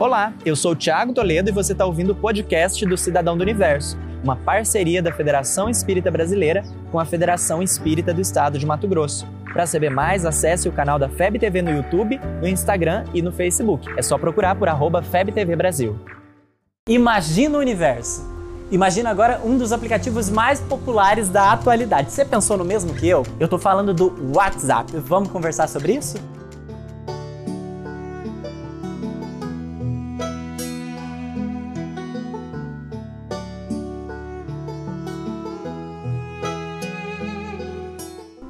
Olá, eu sou o Thiago Toledo e você está ouvindo o podcast do Cidadão do Universo, uma parceria da Federação Espírita Brasileira com a Federação Espírita do Estado de Mato Grosso. Para saber mais, acesse o canal da FEB TV no YouTube, no Instagram e no Facebook. É só procurar por arroba FebTV Brasil. Imagina o universo. Imagina agora um dos aplicativos mais populares da atualidade. Você pensou no mesmo que eu? Eu estou falando do WhatsApp. Vamos conversar sobre isso?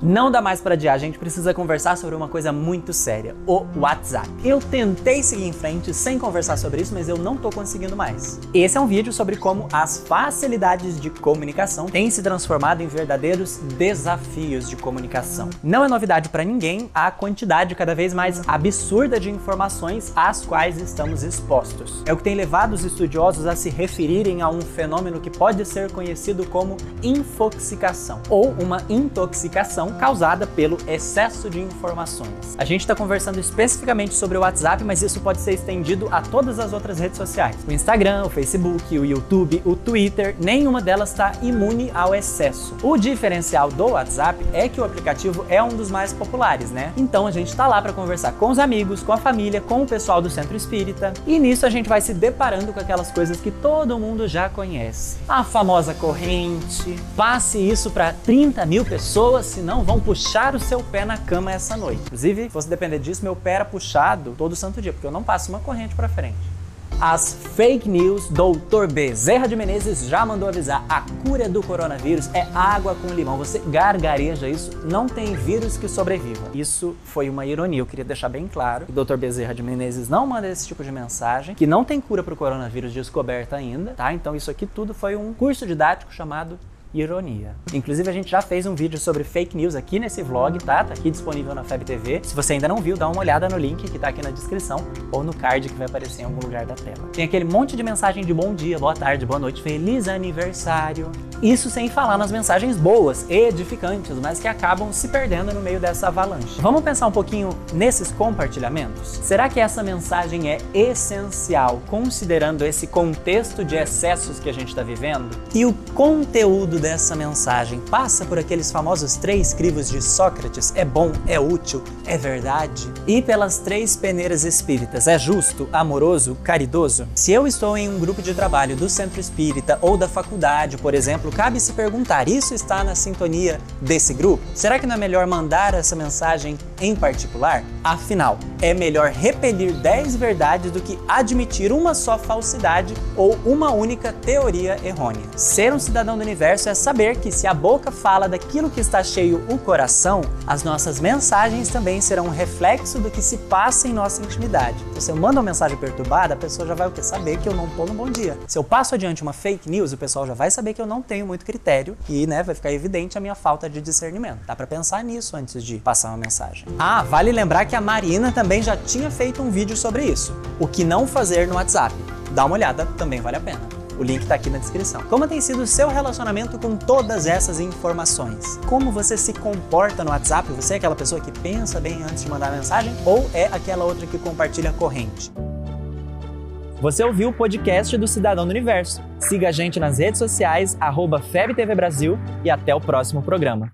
Não dá mais para adiar, a gente precisa conversar sobre uma coisa muito séria, o WhatsApp. Eu tentei seguir em frente sem conversar sobre isso, mas eu não tô conseguindo mais. Esse é um vídeo sobre como as facilidades de comunicação têm se transformado em verdadeiros desafios de comunicação. Não é novidade para ninguém a quantidade cada vez mais absurda de informações às quais estamos expostos. É o que tem levado os estudiosos a se referirem a um fenômeno que pode ser conhecido como infoxicação ou uma intoxicação causada pelo excesso de informações. A gente está conversando especificamente sobre o WhatsApp, mas isso pode ser estendido a todas as outras redes sociais. O Instagram, o Facebook, o YouTube, o Twitter, nenhuma delas está imune ao excesso. O diferencial do WhatsApp é que o aplicativo é um dos mais populares, né? Então a gente está lá para conversar com os amigos, com a família, com o pessoal do centro espírita. E nisso a gente vai se deparando com aquelas coisas que todo mundo já conhece. A famosa corrente. Passe isso para 30 mil pessoas, senão não vão puxar o seu pé na cama essa noite. Inclusive, se fosse depender disso, meu pé era puxado todo santo dia, porque eu não passo uma corrente para frente. As fake news, Dr. Bezerra de Menezes já mandou avisar: a cura do coronavírus é água com limão. Você gargareja isso, não tem vírus que sobreviva. Isso foi uma ironia, eu queria deixar bem claro. O Dr. Bezerra de Menezes não manda esse tipo de mensagem, que não tem cura para o coronavírus descoberta ainda, tá? Então isso aqui tudo foi um curso didático chamado ironia. Inclusive, a gente já fez um vídeo sobre fake news aqui nesse vlog, tá? Tá aqui disponível na FEB TV. Se você ainda não viu, dá uma olhada no link que tá aqui na descrição ou no card que vai aparecer em algum lugar da tela. Tem aquele monte de mensagem de bom dia, boa tarde, boa noite, feliz aniversário. Isso sem falar nas mensagens boas, edificantes, mas que acabam se perdendo no meio dessa avalanche. Vamos pensar um pouquinho nesses compartilhamentos? Será que essa mensagem é essencial, considerando esse contexto de excessos que a gente está vivendo? E o conteúdo dessa mensagem passa por aqueles famosos três crivos de Sócrates: é bom, é útil, é verdade? E pelas três peneiras espíritas: é justo, amoroso, caridoso? Se eu estou em um grupo de trabalho do centro espírita ou da faculdade, por exemplo, cabe se perguntar: isso está na sintonia desse grupo? Será que não é melhor mandar essa mensagem em particular? Afinal, é melhor repelir dez verdades do que admitir uma só falsidade ou uma única teoria errônea. Ser um cidadão do universo é saber que se a boca fala daquilo que está cheio o coração, as nossas mensagens também serão um reflexo do que se passa em nossa intimidade. Então, se eu mando uma mensagem perturbada, a pessoa já vai o quê? Saber que eu não estou no bom dia. Se eu passo adiante uma fake news, o pessoal já vai saber que eu não tenho muito critério e, né, vai ficar evidente a minha falta de discernimento. Dá para pensar nisso antes de passar uma mensagem. Ah, vale lembrar que a Marina também já tinha feito um vídeo sobre isso. O que não fazer no WhatsApp. Dá uma olhada, também vale a pena. O link está aqui na descrição. Como tem sido o seu relacionamento com todas essas informações? Como você se comporta no WhatsApp? Você é aquela pessoa que pensa bem antes de mandar mensagem ou é aquela outra que compartilha corrente? Você ouviu o podcast do Cidadão do Universo. Siga a gente nas redes sociais, FebTV Brasil e até o próximo programa.